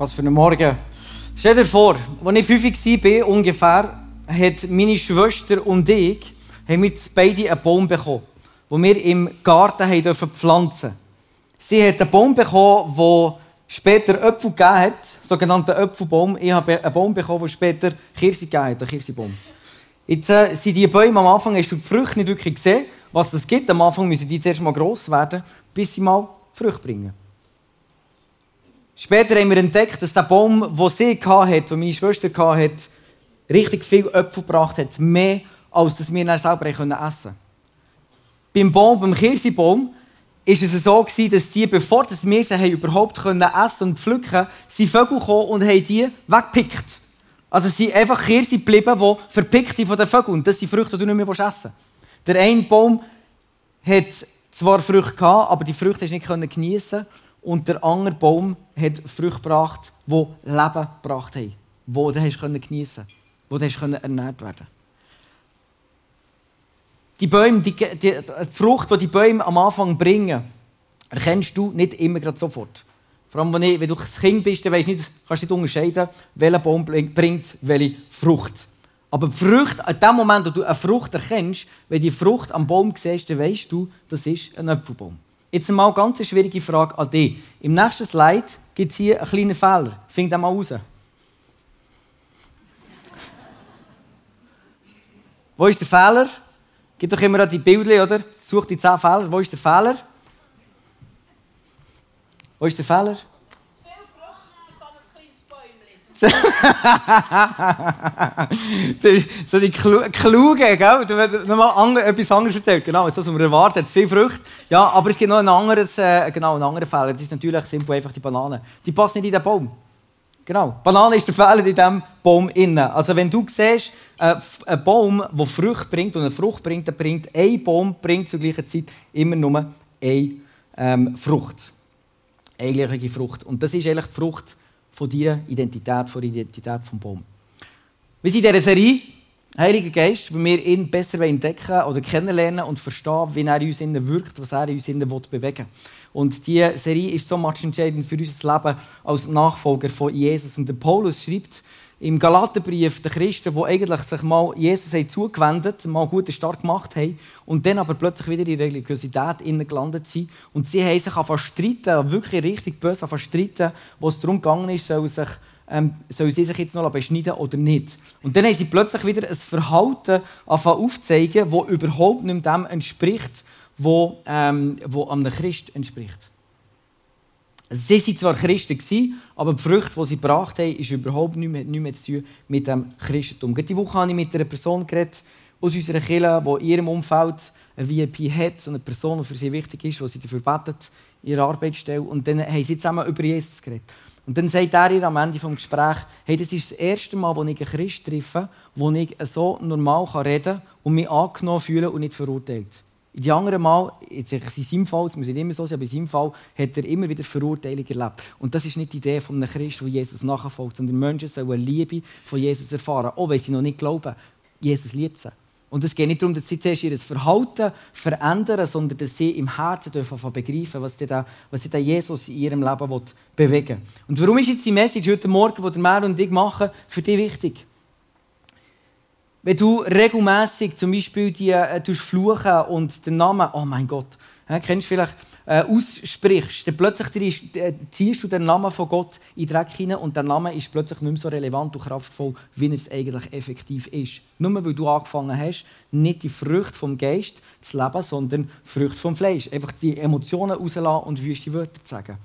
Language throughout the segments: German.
Was für ein Morgen. Stell dir vor, als ich fünf war, ungefähr, hat meine Schwester und ich haben wir beide einen Baum bekommen, den wir im Garten haben pflanzen Sie hat einen Baum bekommen, der später Äpfel gegeben hat, sogenannten Äpfelbaum. Ich habe einen Baum bekommen, der später Kirse gegeben hat, einen Kirsebaum. Jetzt äh, sind die Bäume am Anfang, hast du die Früchte nicht wirklich gesehen, was es gibt. Am Anfang müssen die zuerst mal gross werden, bis sie mal Früchte bringen. Später haben wir entdeckt, dass der Baum, den sie hatte, den meine Schwester hatte, richtig viel Äpfel gebracht hat. Mehr, als dass wir dann selber essen konnten. Beim Baum, beim Kirschbaum, ist es so gewesen, dass die, bevor wir sie überhaupt essen und pflücken sind Vögel gekommen und haben die weggepickt. Also es sind einfach Kirschen geblieben, die verpickt sind von den Vögeln. Und das sind Früchte, die du nicht mehr essen willst. Der eine Baum hat zwar Früchte gehabt, aber die Früchte nicht geniessen und der andere Baum hat Früchte gebracht, die Leben gebracht haben, die du geniessen konntest, wo du ernährt werden Die Bäume, die, die, die Frucht, die die Bäume am Anfang bringen, erkennst du nicht immer gerade sofort. Vor allem, wenn, ich, wenn du ein Kind bist, dann nicht, kannst du nicht unterscheiden, welcher Baum bringt welche Frucht. Aber die Frucht, in dem Moment, wo du eine Frucht erkennst, wenn du die Frucht am Baum siehst, dann weißt du, das ist ein Apfelbaum. Jetzt mal eine ganz schwierige Frage an dich. Im nächsten Slide gibt es hier einen kleinen Fehler. Find den mal raus. Wo ist der Fehler? Gib doch immer die Bilder, oder? Such die 10 Fehler. Wo ist der Fehler? Wo ist der Fehler? so die Kluge, gell? Du hast nochmal andere, etwas anderes erzählt. Genau, das, was man erwartet. Viel Früchte. Ja, aber es gibt noch einen anderen, äh, genau, einen anderen Fehler. Das ist natürlich simpel einfach die Banane. Die passt nicht in den Baum. Genau. Banane ist der Fehler in diesem Baum innen. Also wenn du siehst, äh, ein Baum, der Frucht bringt und eine Frucht bringt, dann bringt ein Baum bringt zur gleichen Zeit immer nur eine ähm, Frucht. Eine gleiche Frucht. Und das ist eigentlich die Frucht von deiner Identität, von der Identität des Baum. Wir sind in dieser Serie Heiliger Geist, wo wir ihn besser entdecken oder kennenlernen und verstehen, wie er uns wirkt, was er in uns bewegen will. Und diese Serie ist so entscheidend für unser Leben als Nachfolger von Jesus. Und der Paulus schreibt im Galaterbrief den Christen, die eigentlich sich mal Jesus haben zugewendet mal guten Start gemacht haben und dann aber plötzlich wieder in Religiosität gelandet sind. Und sie haben sich angefangen streiten, wirklich richtig böse angefangen streiten, wo es darum gegangen ist, soll, sich, ähm, soll sie sich jetzt noch beschneiden oder nicht. Und dann haben sie plötzlich wieder ein Verhalten aufzeigen, das überhaupt nicht dem entspricht, wo, ähm, wo einem Christ entspricht. Sie waren zwar Christen, aber die Früchte, die sie gebracht haben, ist überhaupt nichts mehr, nicht mehr zu tun mit dem Christentum. Diese Woche habe ich mit einer Person geredet, aus unserer Kirche, die in ihrem Umfeld eine VIP hat, so eine Person, die für sie wichtig ist, die sie dafür betet, ihre Arbeitsstelle. Und dann haben sie zusammen über Jesus geredet. Und dann sagt er ihr am Ende des Gesprächs, hey, das ist das erste Mal, wo ich einen Christ treffe, wo ich so normal reden kann und mich angenommen fühle und nicht verurteilt. Die anderen Mal, jetzt in seinem Fall, es muss nicht immer so sein, aber in seinem Fall hat er immer wieder Verurteilung erlebt. Und das ist nicht die Idee von einem Christ, der Jesus nachfolgt, sondern Menschen sollen eine Liebe von Jesus erfahren, auch wenn sie noch nicht glauben. Jesus liebt sie. Und es geht nicht darum, dass sie zuerst ihr Verhalten verändern, sondern dass sie im Herzen dürfen begreifen, was der, was der Jesus in ihrem Leben bewegen will. Und warum ist jetzt die Message heute Morgen, die der Mer und ich machen, für dich wichtig? Wenn du regelmäßig zum Beispiel die äh, fluchen und den Namen, oh mein Gott, äh, kennst du vielleicht, äh, aussprichst, dann plötzlich äh, ziehst du den Namen von Gott in den Dreck hinein und der Name ist plötzlich nicht mehr so relevant und kraftvoll, wie er es eigentlich effektiv ist. Nur weil du angefangen hast, nicht die Früchte vom Geist zu leben, sondern die Früchte vom Fleisch. Einfach die Emotionen rauslassen und wüste Wörter zu sagen.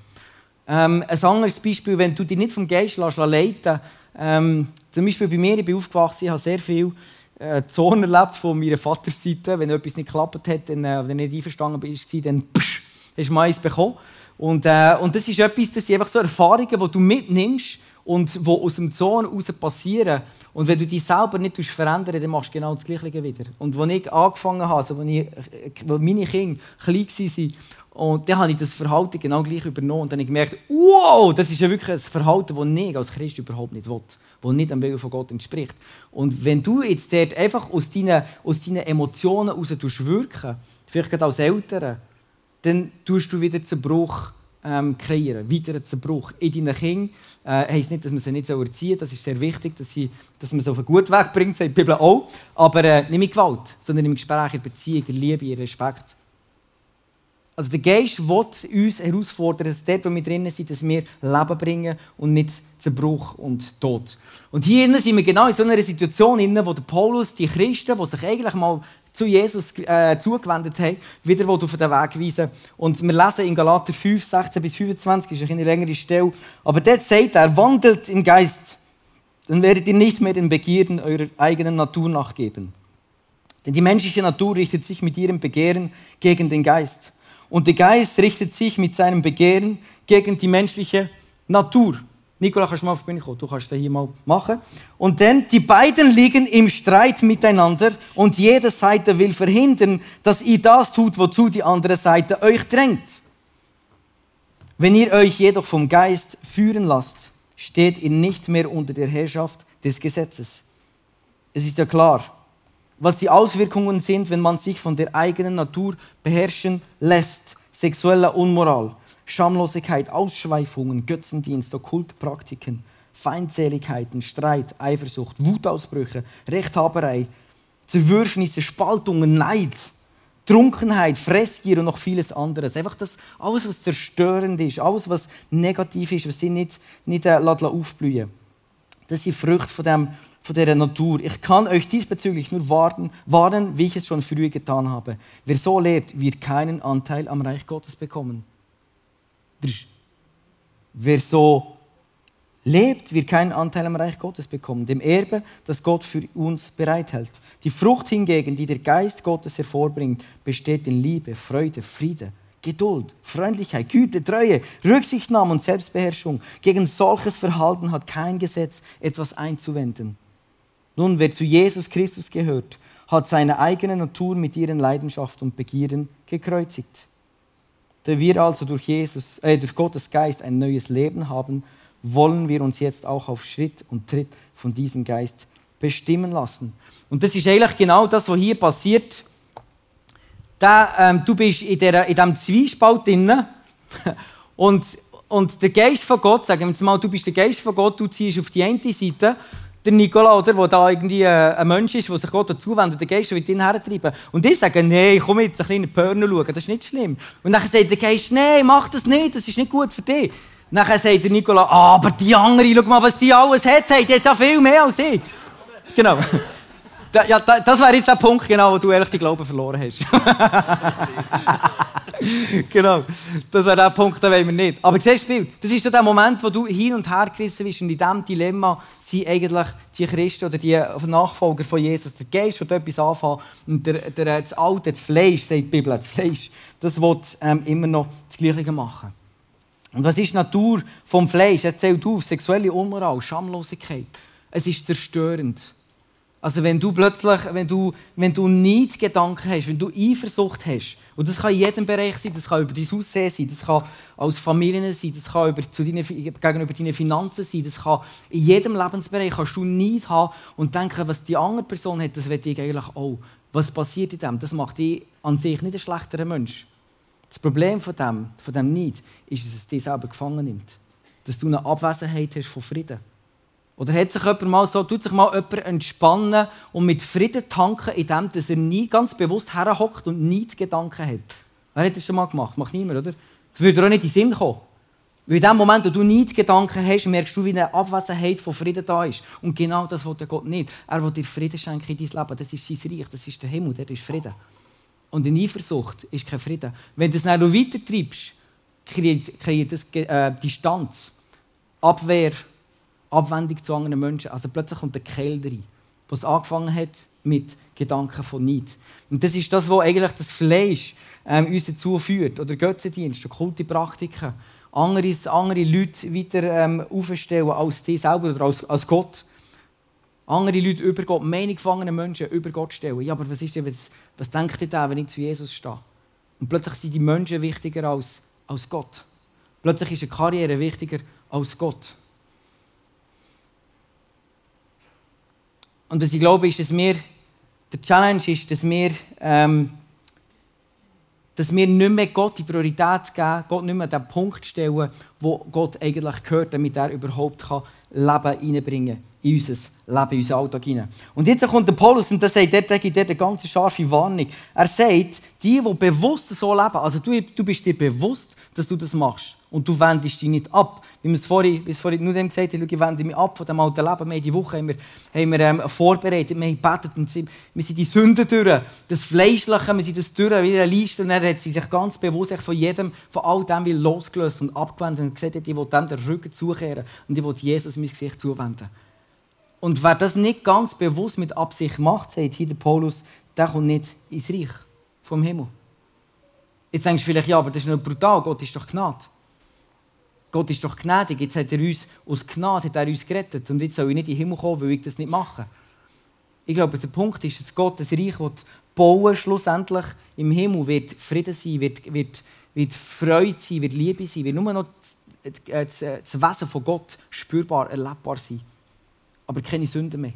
Ähm, ein anderes Beispiel, wenn du dich nicht vom Geist lässt, leiten ähm, zum Beispiel bei mir, ich bin aufgewachsen, ich habe sehr viel äh, Zorn erlebt von meiner Vaterseite. Wenn etwas nicht geklappt hat, dann, äh, wenn er nicht einverstanden war, dann psch, hast du mal eins bekommen. Und, äh, und das ist etwas, das sind einfach so Erfahrungen, die du mitnimmst und die aus dem Zorn heraus passieren. Und wenn du dich selber nicht verändern dann machst du genau das Gleiche wieder. Und als ich angefangen habe, also als, ich, als meine Kinder klein waren, und dann habe ich das Verhalten genau gleich übernommen. Und dann habe ich gemerkt, wow, das ist ja wirklich ein Verhalten, das ich als Christ überhaupt nicht will. Das nicht dem Willen von Gott entspricht. Und wenn du jetzt dort einfach aus deinen, aus deinen Emotionen heraus wirken, vielleicht gerade als Eltern, dann tust du wieder Zerbruch ähm, kreieren, weiteren Zerbruch. In deinen Kindern äh, heisst nicht, dass man sie nicht erziehen das ist sehr wichtig, dass, sie, dass man sie auf einen guten Weg bringt, sagt die Bibel auch, aber äh, nicht mit Gewalt, sondern im Gespräch, in Beziehung, in Liebe, in Respekt. Also der Geist will uns herausfordern, dass dort, wo wir drinnen sind, dass wir Leben bringen und nicht Zerbruch und Tod. Und hier sind wir genau in so einer Situation, wo der Paulus die Christen, die sich eigentlich mal zu Jesus äh, zugewendet haben, wieder auf den Weg weisen Und wir lesen in Galater 5, 16 bis 25, ist eine längere Stelle. Aber dort sagt er, wandelt im Geist, dann werdet ihr nicht mehr den Begierden eurer eigenen Natur nachgeben. Denn die menschliche Natur richtet sich mit ihrem Begehren gegen den Geist. Und der Geist richtet sich mit seinem Begehren gegen die menschliche Natur. Nikola, kannst du mal auf Bühne kommen? Du kannst das hier mal machen. Und dann, die beiden liegen im Streit miteinander und jede Seite will verhindern, dass ihr das tut, wozu die andere Seite euch drängt. Wenn ihr euch jedoch vom Geist führen lasst, steht ihr nicht mehr unter der Herrschaft des Gesetzes. Es ist ja klar, was die Auswirkungen sind, wenn man sich von der eigenen Natur beherrschen lässt. Sexuelle Unmoral, Schamlosigkeit, Ausschweifungen, Götzendienst, Okkultpraktiken, Feindseligkeiten, Streit, Eifersucht, Wutausbrüche, Rechthaberei, Zerwürfnisse, Spaltungen, Neid, Trunkenheit, Fressgier und noch vieles anderes. Einfach das, alles, was zerstörend ist, alles, was negativ ist, was sie nicht, nicht äh, aufblühen Das sind Früchte von, dem, von dieser Natur. Ich kann euch diesbezüglich nur warnen, warnen, wie ich es schon früher getan habe. Wer so lebt, wird keinen Anteil am Reich Gottes bekommen. Wer so lebt, wird keinen Anteil am Reich Gottes bekommen, dem Erbe, das Gott für uns bereithält. Die Frucht hingegen, die der Geist Gottes hervorbringt, besteht in Liebe, Freude, Friede, Geduld, Freundlichkeit, Güte, Treue, Rücksichtnahme und Selbstbeherrschung. Gegen solches Verhalten hat kein Gesetz etwas einzuwenden. Nun, wer zu Jesus Christus gehört, hat seine eigene Natur mit ihren Leidenschaften und Begierden gekreuzigt. Da wir also durch, Jesus, äh, durch Gottes Geist ein neues Leben haben, wollen wir uns jetzt auch auf Schritt und Tritt von diesem Geist bestimmen lassen. Und das ist eigentlich genau das, was hier passiert. Da, ähm, du bist in, der, in diesem Zwiespalt drin und, und der Geist von Gott, sagen wir jetzt mal, du bist der Geist von Gott, du ziehst auf die eine Seite der Nikola, oder, der da irgendwie äh, ein Mensch ist, der sich Gott dazuwendet, der Geist wird ihn hertreiben. Und ich sage, nein, komm jetzt ein kleiner Pörner schauen, das ist nicht schlimm. Und dann sagt der Geist, nein, mach das nicht, das ist nicht gut für dich. Und dann sagt der Nikola, ah, aber die andere, schau mal, was die alles hat, die hat ja viel mehr als ich. Genau. Ja, das wäre jetzt der Punkt, genau, wo du ehrlich den Glauben verloren hast. genau. Das wäre der Punkt, den wollen wir nicht. Aber siehst du, das ist so der Moment, wo du hin und her gerissen bist und in diesem Dilemma sind eigentlich die Christen oder die Nachfolger von Jesus, der Geist, der etwas anfangen und der, der, das Alte, das Fleisch, sagt die Bibel, das Fleisch, das will ähm, immer noch das Gleiche machen. Und was ist die Natur vom Fleisch? Er zählt auf, sexuelle Unmoral, Schamlosigkeit. Es ist zerstörend. Also wenn du plötzlich, wenn du, wenn du Neidgedanken hast, wenn du Eifersucht hast, und das kann in jedem Bereich sein, das kann über dein Aussehen sein, das kann als Familien sein, das kann über, zu deinen, gegenüber deinen Finanzen sein, das kann in jedem Lebensbereich kannst du Neid haben und denken, was die andere Person hat, das will ich eigentlich auch. Was passiert in dem? Das macht dich an sich nicht ein schlechterer Mensch. Das Problem von dem, von dem Neid ist, dass es dich selber gefangen nimmt. Dass du eine Abwesenheit hast von Frieden. Oder hat sich jemand mal so, tut sich mal jemand entspannen und mit Frieden tanken, indem er nie ganz bewusst herhockt und nie Gedanken hat? Wer hat das schon mal gemacht? Macht niemand, oder? Das würde auch nicht in den Sinn kommen. Weil in dem Moment, wo du nie Gedanken hast, merkst du, wie eine Abwesenheit von Frieden da ist. Und genau das will Gott nicht. Er will dir Frieden schenken in dein Leben. Das ist sein Reich, das ist der Himmel, der ist Frieden. Und in Eifersucht ist kein Frieden. Wenn du es dann noch weiter treibst, kreiert das äh, Distanz, Abwehr, Abwendung zu anderen Menschen. Also plötzlich kommt der Kehl rein, was angefangen hat mit Gedanken von Neid. Und das ist das, was eigentlich das Fleisch ähm, uns dazu führt. Oder Götzendienst, okkulte Praktiken. Andere, andere Leute weiter ähm, aufstellen als die selber oder als, als Gott. Andere Leute über Gott, meine Menschen über Gott stellen. Ja, aber was, ist denn, was, was denkt ihr da, wenn ich zu Jesus stehe? Und plötzlich sind die Menschen wichtiger als, als Gott. Plötzlich ist eine Karriere wichtiger als Gott. Und was ich glaube, ist, dass wir, der Challenge ist, dass wir ähm, dass wir nicht mehr Gott die Priorität geben, Gott nicht mehr den Punkt stellen, wo Gott eigentlich gehört, damit er überhaupt Leben reinbringen kann in unser Leben, in unseren Alltag hinein. Und jetzt kommt der Paulus und der sagt, der gibt eine ganz scharfe Warnung. Er sagt, die, die bewusst so leben, also du, du bist dir bewusst, dass du das machst und du wendest dich nicht ab. Wie wir es vorhin, wie es vorhin nur dem gesagt haben, ich wende mich ab von dem alten Leben. Wir haben die Woche haben wir, haben wir, ähm, vorbereitet, wir haben gebetet und sind, wir sind die Sünden durch, das Fleischliche, wir sind das durch, wie eine Liste. Und er hat sie sich ganz bewusst von jedem, von all dem losgelöst und abgewendet und gesagt, ich will dem den Rücken zukehren und ich will Jesus mein Gesicht zuwenden. Und wer das nicht ganz bewusst mit Absicht macht, sagt hier der Paulus, der kommt nicht ins Reich vom Himmel. Jetzt denkst du vielleicht, ja, aber das ist nicht brutal, Gott ist doch Gnade. Gott ist doch gnädig, jetzt hat er uns aus Gnade hat er uns gerettet und jetzt soll ich nicht in den Himmel kommen, weil ich das nicht mache. Ich glaube, der Punkt ist, dass Gott das Reich bauen schlussendlich im Himmel wird Frieden sein, wird, wird, wird Freude sein, wird Liebe sein, wird nur noch das, das Wesen von Gott spürbar, erlebbar sein aber keine Sünden mehr.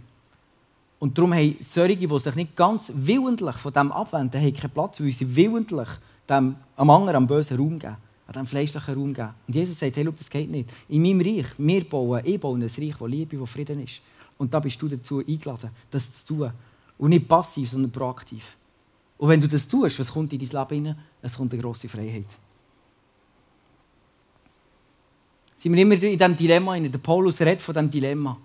Und darum haben solche, die sich nicht ganz willentlich von dem abwenden, haben keinen Platz, weil sie willentlich dem am anderen, am bösen Raum geben, an dem fleischlichen Raum geben. Und Jesus sagt, hey, schau, das geht nicht. In meinem Reich, wir bauen, ich baue ein Reich, wo Liebe, wo Frieden ist. Und da bist du dazu eingeladen, das zu tun. Und nicht passiv, sondern proaktiv. Und wenn du das tust, was kommt in dein Leben hinein? Es kommt eine grosse Freiheit. Sind wir immer in diesem Dilemma, der Paulus redet von diesem Dilemma.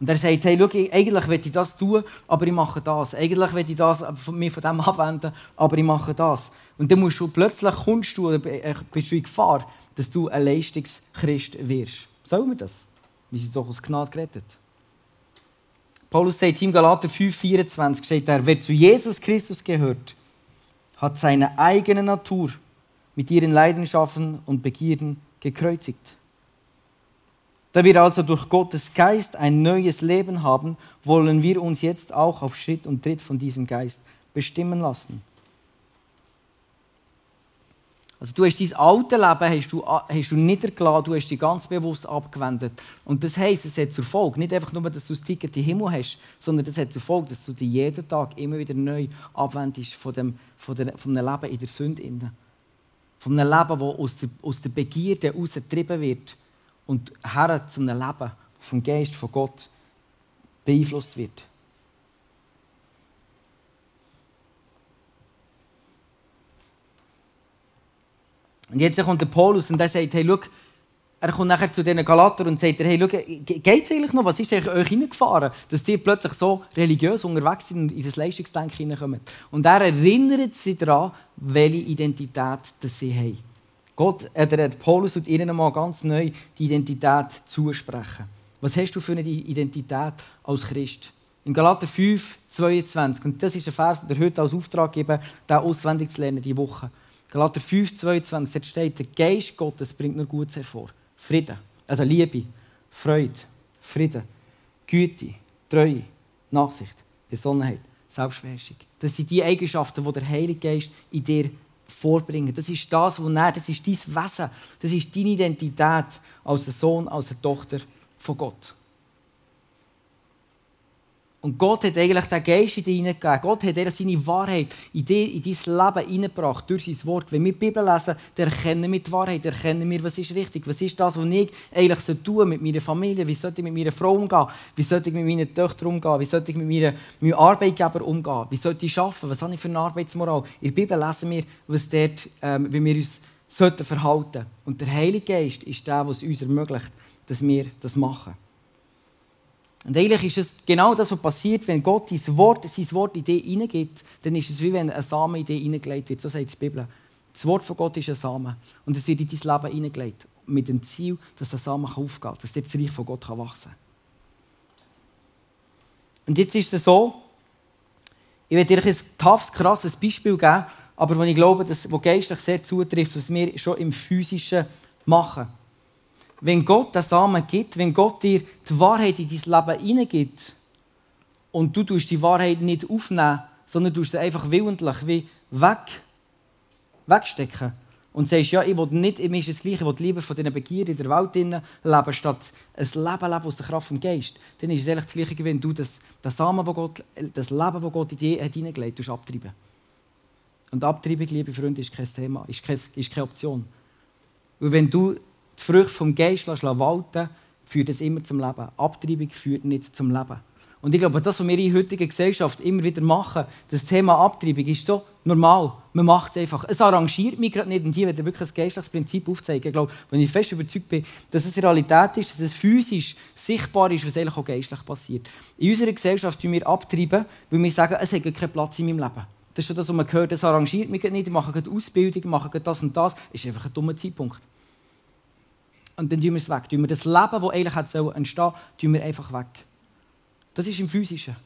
Und er sagt, hey, schau, eigentlich will ich das tun, aber ich mache das. Eigentlich will ich das, mich von dem abwenden, aber ich mache das. Und dann musst du plötzlich kommst du, äh, bist du in Gefahr, dass du ein Leistungschrist wirst. Sollen wir das? Wir sind doch aus Gnade gerettet. Paulus sagt im Galater 5,24 steht er, wer zu Jesus Christus gehört, hat seine eigene Natur mit ihren Leidenschaften und Begierden gekreuzigt. Da wir also durch Gottes Geist ein neues Leben haben, wollen wir uns jetzt auch auf Schritt und Tritt von diesem Geist bestimmen lassen. Also du hast dein alte Leben hast du, hast du niedergelassen, du hast dich ganz bewusst abgewendet. Und das heisst, es hat zur Folge, nicht einfach nur, dass du das Ticket in den Himmel hast, sondern das hat zur Folge, dass du dich jeden Tag immer wieder neu abwendest von, dem, von, der, von einem Leben in der Sünde. Von einem Leben, das aus der, aus der Begierde herausgetrieben wird und her zu einem Leben, das vom Geist von Gott beeinflusst wird. Und jetzt kommt der Paulus und der sagt, hey, schau, er kommt nachher zu diesen Galater und sagt, hey, schau, es eigentlich noch? Was ist eigentlich euch hineingefahren, dass ihr plötzlich so religiös unterwegs sind und in das Leistungsdenken hineinkommt? Und er erinnert sie daran, welche Identität das sie haben. Gott, äh, der Paulus und ihnen einmal ganz neu die Identität zusprechen. Was hast du für eine Identität als Christ? In Galater 5, 22, und das ist ein Vers, der heute als Auftrag geben, den auswendig zu lernen, diese Woche. Galater 5, 22, dort steht, der Geist Gottes bringt nur Gutes hervor. Frieden, also Liebe, Freude, Frieden, Güte, Treue, Nachsicht, Besonnenheit, Selbstbeherrschung. Das sind die Eigenschaften, die der Heilige Geist in dir vorbringen. Das ist das, was er, das ist dein Wesen, das ist deine Identität als Sohn, als Tochter von Gott. Und Gott hat eigentlich den Geist in dich hineingegeben. Gott hat seine Wahrheit in, die, in dein Leben hineingebracht, durch sein Wort. Wenn wir die Bibel lesen, dann erkennen wir die Wahrheit, erkennen wir, was ist richtig, was ist das, was ich eigentlich so tun mit meiner Familie, wie sollte ich mit meiner Frau umgehen, wie sollte ich mit meinen Töchtern umgehen, wie sollte ich mit meiner, meinem Arbeitgeber umgehen, wie sollte ich arbeiten, was habe ich für eine Arbeitsmoral. In der Bibel lesen wir, was dort, ähm, wie wir uns sollten verhalten. Und der Heilige Geist ist der, der es uns ermöglicht, dass wir das machen. Und eigentlich ist es genau das, was passiert, wenn Gott sein Wort, sein Wort in dich hineingibt, dann ist es wie wenn ein Samen in dich hineingelegt wird. So sagt die Bibel. Das Wort von Gott ist ein Samen. Und es wird in dein Leben hineingelegt. Mit dem Ziel, dass der Samen aufgeht, dass das Reich von Gott wachsen kann. Und jetzt ist es so, ich werde dir ein toughes, krasses Beispiel geben, aber wo ich glaube, dass, wo geistlich sehr zutrifft, was wir schon im Physischen machen wenn Gott den Samen gibt, wenn Gott dir die Wahrheit in dein Leben hineingibt und du tust die Wahrheit nicht aufnehmen, sondern du sie einfach willentlich wie weg, wegstecken und sagst, ja, ich will nicht, mir ist das Gleiche, ich will lieber von diesen Begierden in der Welt leben, statt ein Leben leben aus der Kraft vom Geist, dann ist es eigentlich das Gleiche, wenn du das, das Samen, wo Gott, das Leben, das Gott in dir hat hineingelegt hast, abtreiben. Und Abtreibung, liebe Freunde, ist kein Thema, ist keine, ist keine Option. Und wenn du die Früchte vom Geist walten führt es immer zum Leben. Abtreibung führt nicht zum Leben. Und ich glaube, das, was wir in der heutigen Gesellschaft immer wieder machen, das Thema Abtreibung, ist so normal. Man macht es einfach. Es arrangiert mich gerade nicht. Und hier wird wirklich ein geistliches Prinzip aufzeigen. Ich glaube, wenn ich fest überzeugt bin, dass es Realität ist, dass es physisch sichtbar ist, was eigentlich auch geistlich passiert. In unserer Gesellschaft tun wir abtreiben, weil wir sagen, es hat keinen Platz in meinem Leben. Das ist schon das, was man hört. Es arrangiert mich nicht. Ich mache gerade Ausbildung, ich mache das und das. Das ist einfach ein dummer Zeitpunkt. Und dann tun wir es weg. Tun wir das Leben, das eigentlich entstehen sollte, tun wir einfach weg. Das ist im Physischen.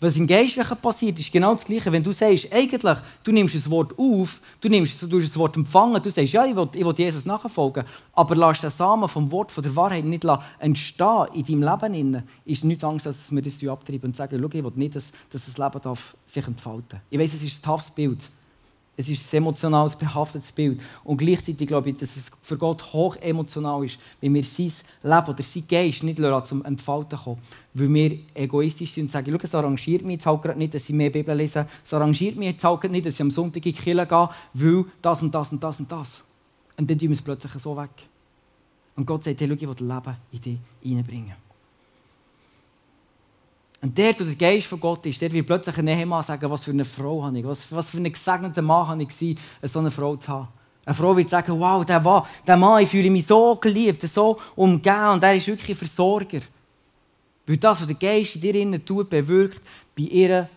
Was im Geistlichen passiert, ist genau das Gleiche. Wenn du sagst, eigentlich, du nimmst das Wort auf, du nimmst du das Wort empfangen, du sagst, ja, ich will, ich will Jesus nachfolgen, aber lass den Samen vom Wort, von der Wahrheit nicht entstehen in deinem Leben, ist nichts Angst, dass wir das abtreiben und sagen, schau, ich will nicht, dass, dass das Leben sich entfalten darf. Ich weiß, es ist ein toughes Bild. Es ist ein emotionales, behaftetes Bild. Und gleichzeitig glaube ich, dass es für Gott hoch emotional ist, wenn wir sein Leben oder sein Geist nicht zum Entfalten kommen. Weil wir egoistisch sind und sagen, schau, es arrangiert mich jetzt halt gerade nicht, dass ich mehr Bibel lese. Es arrangiert mich jetzt halt nicht, dass ich am Sonntag in die Kirche gehe, weil das und das und das und das. Und dann tun wir es plötzlich so weg. Und Gott sagt, hey, schau, ich will Leben in dich hineinbringen. Und wo der Geist von Gott ist, dort wird plötzlich ein Ehemann sagen, was für eine Frau habe ich, was, was für einen gesegneten Mann habe ich so eine Frau zu haben. Eine Frau wird sagen, wow, der, Mann, der Mann, ich fühle mich so geliebt, so umgeben und er ist wirklich Versorger. Weil das, was der Geist in dir innen tut, bewirkt, bei ihr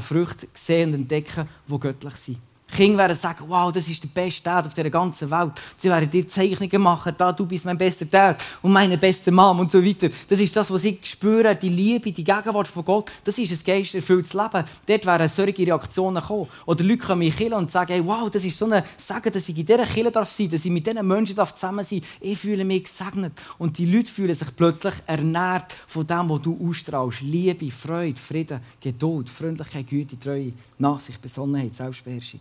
Früchte sehen und entdecken, die göttlich sind. Kinder werden sagen, wow, das ist der beste Dad auf dieser ganzen Welt. Sie werden dir Zeichnungen machen, da, du bist mein bester Dad und meine beste Mom und so weiter. Das ist das, was ich spüre, die Liebe, die Gegenwart von Gott. Das ist ein geisterfülltes Leben. Dort werden solche Reaktionen kommen. Oder Leute kommen in die und sagen, hey, wow, das ist so ein Sagen, dass ich in dieser Kirche darf sein dass ich mit diesen Menschen darf zusammen sein darf. Ich fühle mich gesegnet. Und die Leute fühlen sich plötzlich ernährt von dem, was du ausstrahlst. Liebe, Freude, Frieden, Geduld, Freundlichkeit, Güte, Treue, Nachsicht, Besonnenheit, Selbstbeherrschung.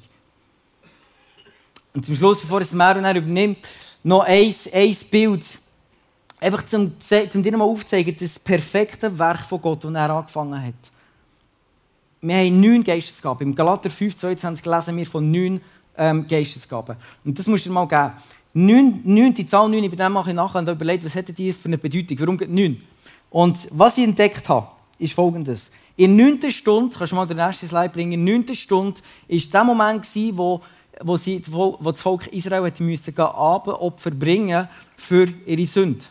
Und zum Schluss, bevor es Meron übernimmt, noch ein, ein Bild. Einfach zum, zum dir mal aufzuzeigen, das perfekte Werk von Gott, das er angefangen hat. Wir haben neun Geistesgaben. Im Galater 5, 22 lesen wir von neun ähm, Geistesgaben. Und das musst du dir mal geben. Neun, neun, die Zahl 9, bei dem mache ich nachher und überlegt, was hätte die für eine Bedeutung? Warum geht 9? Und was ich entdeckt habe, ist folgendes. In der neunten Stunde, kannst du mal den nächsten Slide bringen, in der neunten Stunde war der Moment, wo wo, sie, wo das Volk Israel hat müssen Abendopfer bringen für ihre Sünde.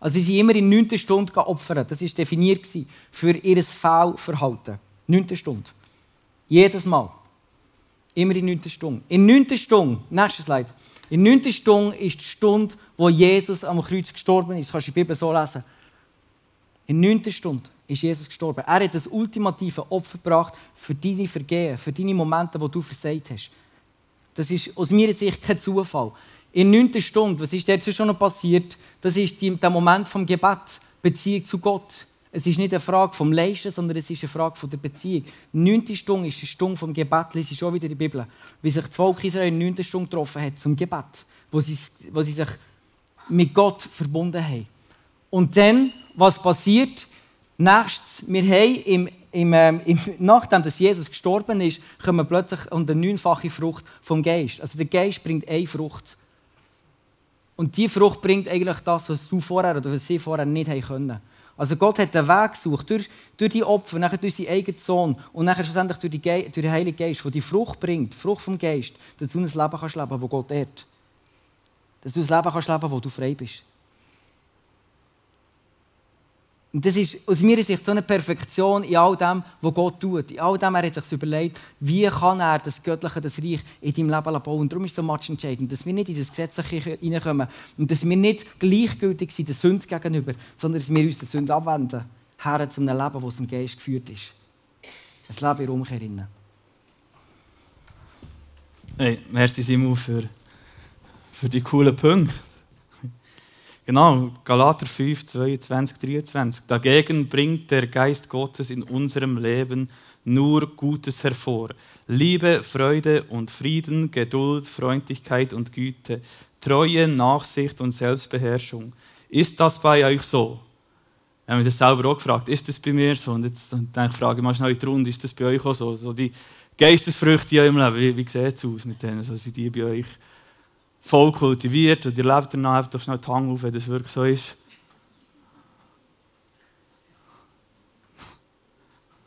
Also sie sind immer in neunter Stunde opfern. Das war definiert für ihr Fehlverhalten. Neunte Stunde. Jedes Mal. Immer in neunter Stunde. In neunter Stunde, nächstes Slide. In neunter Stunde ist die Stunde, wo Jesus am Kreuz gestorben ist. Das kannst du die Bibel so lesen. In neunter Stunde ist Jesus gestorben. Er hat das ultimative Opfer gebracht für deine Vergehen, für deine Momente, wo du versagt hast. Das ist aus meiner Sicht kein Zufall. In neunter Stunde, was ist jetzt schon noch passiert? Das ist der Moment vom Gebet, Beziehung zu Gott. Es ist nicht eine Frage vom Leisten, sondern es ist eine Frage von der Beziehung. Neunte Stunde ist die Stunde vom Gebet, lese ich schon wieder in der Bibel. Wie sich das Volk Israel in der neunten Stunde getroffen hat zum Gebet, wo sie, wo sie sich mit Gott verbunden haben. Und dann, was passiert? Nächstes, wir haben im im, ähm, im, nachdem dass Jesus gestorben ist, kommen plötzlich eine neunfache Frucht vom Geist. Also der Geist bringt eine Frucht. Und diese Frucht bringt eigentlich das, was du vorher oder was sie vorher nicht haben können. Also Gott hat einen Weg gesucht, durch, durch die Opfer, nachher durch seinen eigenen Sohn und nachher schlussendlich durch, die durch den Heiligen Geist, der die Frucht bringt, die Frucht vom Geist, dass du ein Leben kannst leben, das Gott ehrt. Dass du ein Leben kannst leben, wo du frei bist. Und das ist aus meiner Sicht so eine Perfektion in all dem, was Gott tut. In all dem, er hat sich überlegt, wie kann er das Göttliche, das Reich in deinem Leben bauen. Und darum ist es so much entscheidend, dass wir nicht in das Gesetzliche hineinkommen und dass wir nicht gleichgültig sind der Sünde gegenüber, sondern dass wir uns der Sünde abwenden, her zu einem Leben, das im Geist geführt ist. Ein Leben in Umkehr. Hey, merci Simon für, für die coolen Punkte. Genau, Galater 5, 22, 23. Dagegen bringt der Geist Gottes in unserem Leben nur Gutes hervor. Liebe, Freude und Frieden, Geduld, Freundlichkeit und Güte, Treue, Nachsicht und Selbstbeherrschung. Ist das bei euch so? habe mich das selber auch gefragt, ist das bei mir so? Und jetzt denke ich, frage ich mal schnell in die Runde, ist das bei euch auch so? so die Geistesfrüchte in eurem Leben, wie, wie sieht es aus mit denen? So, sind die bei euch voll kultiviert und ihr lebt danach, doch schnell die Hand auf, wenn das wirklich so ist?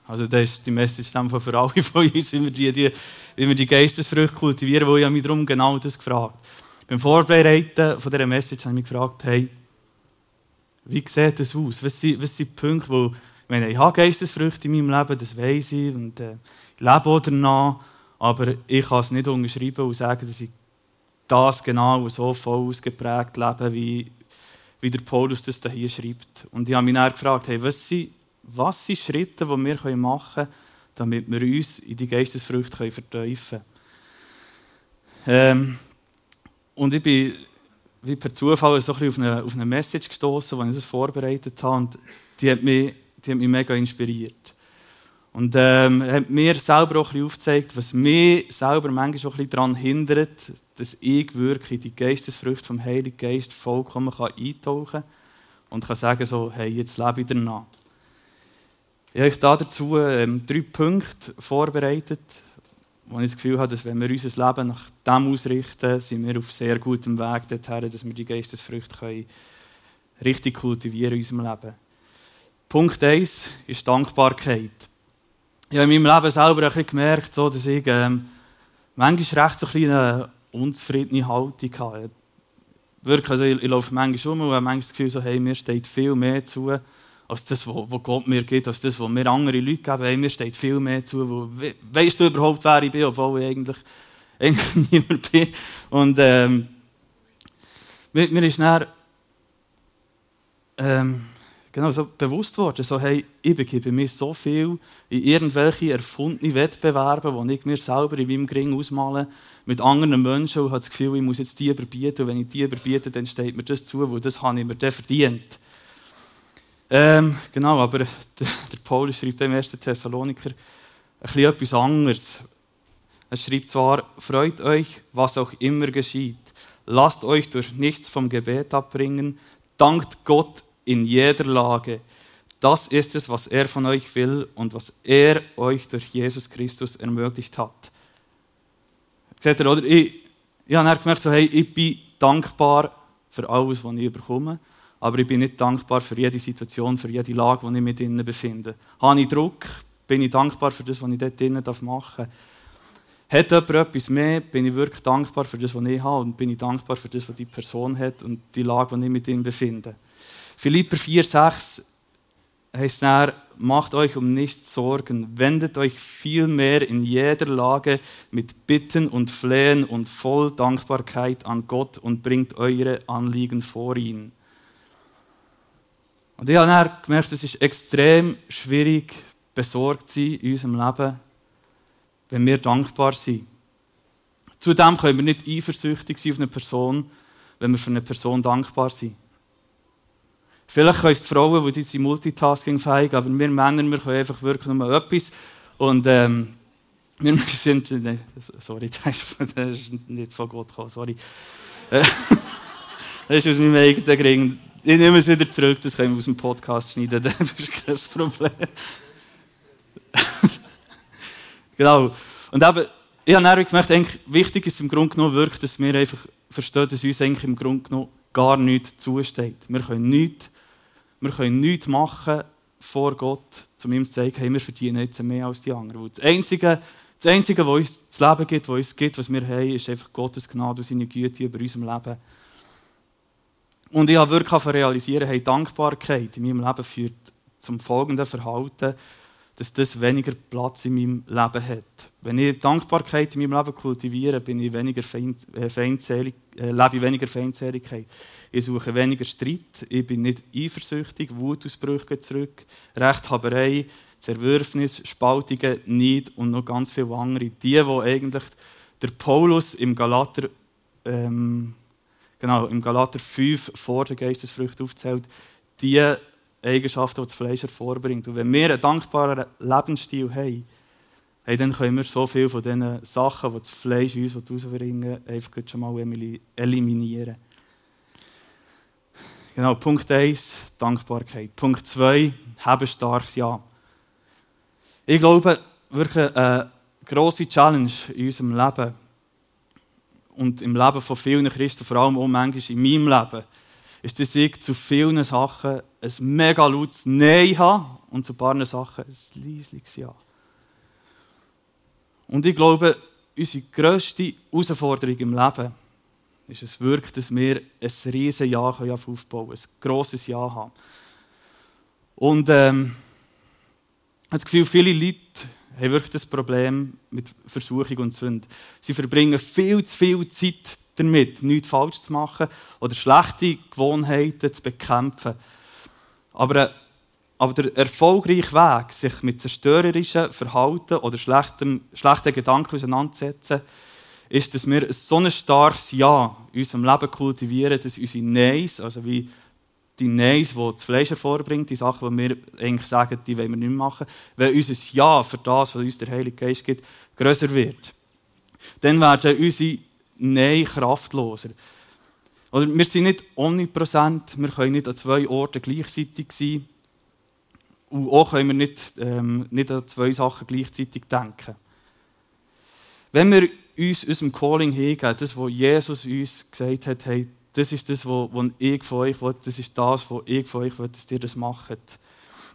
Also das ist die Message für alle von uns, wie wir die, die, wie wir die Geistesfrüchte kultivieren, wo ich mich darum genau das gefragt Beim Vorbereiten von dieser Message habe ich mich gefragt, hey, wie sieht das aus? Was sind, was sind die Punkte, wo ich, meine, ich habe Geistesfrüchte in meinem Leben, das weiß ich, und äh, ich lebe auch danach, aber ich kann es nicht unterschreiben und sagen, dass ich das genau so voll ausgeprägt lebe, wie, wie der Paulus das hier schreibt. Und ich habe mich dann gefragt, hey, was sind was sind Schritte, die wir machen können, damit wir uns in die Geistesfrüchte vertiefen können. Ähm, und ich bin wie per Zufall so ein auf, eine, auf eine Message gestoßen, als ich vorbereitet habe. Und die hat mich, die hat mich mega inspiriert. Und ähm, hat mir selber auch ein bisschen aufgezeigt, was mich selber manchmal auch ein daran hindert, dass ich wirklich die Geistesfrüchte vom Heiligen Geist vollkommen eintauchen kann und kann sagen so, hey, jetzt lebe ich danach. Ich habe euch dazu ähm, drei Punkte vorbereitet, wo ich das Gefühl habe, dass wenn wir unser Leben nach dem ausrichten, sind wir auf sehr gutem Weg dorthin, dass wir die Geistesfrüchte können richtig kultivieren in unserem Leben. Punkt 1 ist Dankbarkeit. Ich habe in meinem Leben selber ein bisschen gemerkt, so, dass ich ähm, manchmal recht so eine unzufriedene Haltung habe. Wirklich, also ich, ich laufe manchmal um und habe manchmal das Gefühl, so, hey, mir steht viel mehr zu, als das, was Gott mir gibt, als das, was mir andere Leute geben. Hey, mir steht viel mehr zu. Wo, weißt du überhaupt, wer ich bin, obwohl ich eigentlich, eigentlich niemand bin? Und ähm, mir, mir ist dann ähm, genau so bewusst worden, so, hey, ich begebe mich so viel in irgendwelche erfundene Wettbewerbe, die ich mir selber in meinem Gring ausmale, mit anderen Menschen und habe das Gefühl, ich muss jetzt die überbieten und wenn ich die überbiete, dann steht mir das zu, wo das habe ich mir dann verdient. Ähm, genau, aber der, der Paulus schreibt im 1. Thessaloniker ein bisschen etwas anderes. Er schreibt zwar, freut euch, was auch immer geschieht. Lasst euch durch nichts vom Gebet abbringen. Dankt Gott in jeder Lage. Das ist es, was er von euch will und was er euch durch Jesus Christus ermöglicht hat. Seht ihr, oder? Ich, ich habe gemerkt, so, hey, ich bin dankbar für alles, was ich bekomme aber ich bin nicht dankbar für jede Situation, für jede Lage, wo ich mich drinnen befinde. Habe ich Druck, bin ich dankbar für das, was ich dort drinnen machen darf. Hat jemand etwas mehr, bin ich wirklich dankbar für das, was ich habe und bin ich dankbar für das, was die Person hat und die Lage, wo ich mich befinde. Philipper 4, 6 heißt dann, macht euch um nichts Sorgen, wendet euch vielmehr in jeder Lage mit Bitten und Flehen und voll Dankbarkeit an Gott und bringt eure Anliegen vor ihn. Und ich habe dann gemerkt, es ist extrem schwierig, besorgt zu sein in unserem Leben, wenn wir dankbar sind. Zudem können wir nicht eifersüchtig sein auf eine Person, wenn wir für eine Person dankbar sind. Vielleicht können es die Frauen, die diese Multitasking fähig aber wir Männer, wir können einfach wirklich nur etwas. Und ähm, wir sind. Nee, sorry, das ist nicht von Gott gekommen, sorry. das ist aus meinem eigenen Ring. Ich nehme es wieder zurück, das können wir aus dem Podcast schneiden, das ist kein Problem. genau. Und eben, ich habe dann gemerkt, eigentlich, wichtig ist im Grunde genommen wirklich, dass wir einfach verstehen, dass uns eigentlich im Grunde genommen gar nichts zusteht. Wir können nichts, wir können nichts machen vor Gott, um ihm zu zeigen, hey, wir verdienen jetzt mehr als die anderen. Das Einzige, das Einzige, was uns das Leben gibt, was uns gibt, was wir haben, ist einfach Gottes Gnade und seine Güte über unserem Leben. Und ich habe wirklich realisieren, hey, Dankbarkeit in meinem Leben führt zum folgenden Verhalten, dass das weniger Platz in meinem Leben hat. Wenn ich Dankbarkeit in meinem Leben kultiviere, bin ich weniger äh, feindselig, äh, lebe weniger Feindseligkeit. Ich suche weniger Streit, ich bin nicht eifersüchtig, Wutausbrüche zurück, Rechthaberei, Zerwürfnis, Spaltungen, Neid und noch ganz viele andere. Die, die eigentlich der Paulus im Galater ähm, genau, im Galater 5 vor der Geistesfrucht aufzählt, die Eigenschaften, die das Fleisch hervorbringt. Und wenn wir einen dankbaren Lebensstil haben, hey, dann können wir so viele von diesen Sachen, die das Fleisch uns rausbringen einfach schon mal eliminieren. Genau, Punkt 1, Dankbarkeit. Punkt 2, haben starkes Ja. Ich glaube, wirklich eine grosse Challenge in unserem Leben und im Leben von vielen Christen, vor allem auch manchmal in meinem Leben, ist, dass ich zu vielen Sachen ein mega lautes Nein habe und zu ein paar Sachen ein leisliches Ja. Und ich glaube, unsere grösste Herausforderung im Leben ist es wirklich, dass wir ein riesiges Ja aufbauen können, ein grosses Ja haben. Und ähm, ich habe das Gefühl, viele Leute haben wirklich das Problem mit Versuchung und Sünde. Sie verbringen viel zu viel Zeit damit, nichts falsch zu machen oder schlechte Gewohnheiten zu bekämpfen. Aber, äh, aber der erfolgreiche Weg, sich mit zerstörerischem Verhalten oder schlechten, schlechten Gedanken auseinanderzusetzen, ist, dass wir so ein starkes Ja in unserem Leben kultivieren, dass unsere Neins, also wie die Neins, die das Fleisch hervorbringt, die Sachen, die wir eigentlich sagen, die wollen wir nicht machen, wenn unser Ja für das, was uns der Heilige Geist gibt, größer wird. Dann werden unsere Nein kraftloser. Oder wir sind nicht omnipräsent, wir können nicht an zwei Orten gleichzeitig sein. Und auch können wir nicht, ähm, nicht an zwei Sachen gleichzeitig denken. Wenn wir uns unserem Calling hingeben, das, was Jesus uns gesagt hat, hey, das ist das, was ich von euch will, das ist das, was ich von euch will, dass ihr das macht.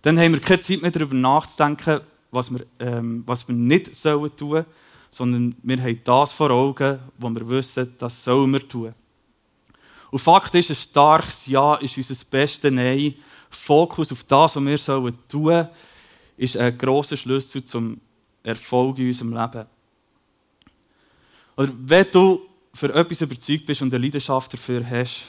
Dann haben wir keine Zeit mehr darüber nachzudenken, was wir, ähm, was wir nicht sollen tun sondern wir haben das vor Augen, wo wir wissen, das sollen wir tun. Und Fakt ist, ein starkes Ja ist unser bestes Nein. Fokus auf das, was wir tun sollen, ist ein grosser Schlüssel zum Erfolg in unserem Leben. Oder wenn du für etwas überzeugt bist und eine Leidenschaft dafür hast,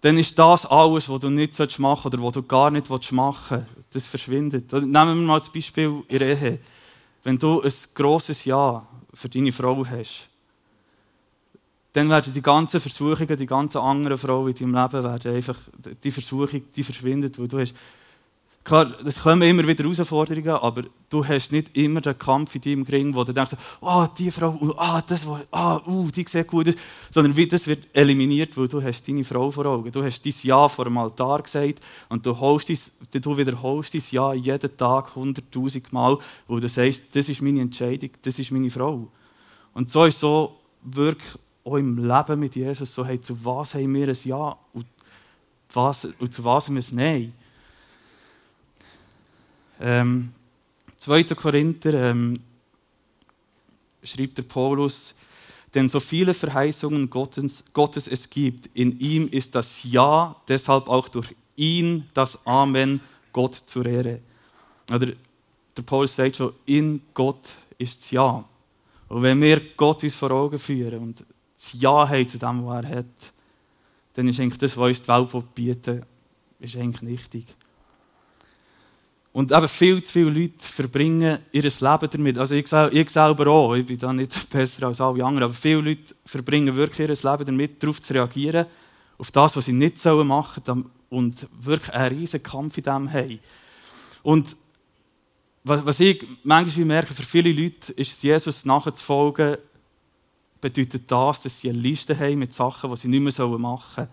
dann ist das alles, was du nicht machen sollst oder was du gar nicht machen willst, das verschwindet. Nehmen wir mal das Beispiel in Ehe. Wenn du ein grosses Ja für deine Frau hast, dann werden die ganzen Versuchungen, die ganzen anderen Frauen in deinem Leben, werden einfach, die Versuchung, die verschwindet, weil du hast Klar, es kommen immer wieder Herausforderungen, aber du hast nicht immer den Kampf in deinem Ring, wo du denkst, oh, die Frau, oh, das, oh, uh, die sieht gut aus, sondern wie das wird eliminiert, weil du hast deine Frau vor Augen. Du hast dein Ja vor dem Altar gesagt und du, holst dein, du wiederholst dein Ja jeden Tag hunderttausend Mal, wo du sagst, das ist meine Entscheidung, das ist meine Frau. Und so ist so wirklich auch im Leben mit Jesus so, hey, zu was haben wir ein Ja und, was, und zu was haben wir ein Nein? Ähm, 2. Korinther ähm, schrieb der Paulus, denn so viele Verheißungen Gottes, Gottes es gibt, in ihm ist das Ja, deshalb auch durch ihn das Amen Gott zur Ehre. Oder der Paulus sagt schon, in Gott ist das Ja. Und wenn wir Gott uns vor Augen führen und das Ja haben zu dem, was er hat, dann ist eigentlich das, was uns die Welt bieten ist eigentlich nichtig. Und eben viel zu viele Leute verbringen ihr Leben damit. Also ich, ich selber auch, ich bin da nicht besser als alle anderen, aber viele Leute verbringen wirklich ihr Leben damit, darauf zu reagieren, auf das, was sie nicht machen sollen und wirklich einen riesen Kampf in dem haben. Und was ich manchmal merke, für viele Leute ist es Jesus nachzufolgen, bedeutet das, dass sie eine Liste haben mit Sachen, die sie nicht mehr machen sollen.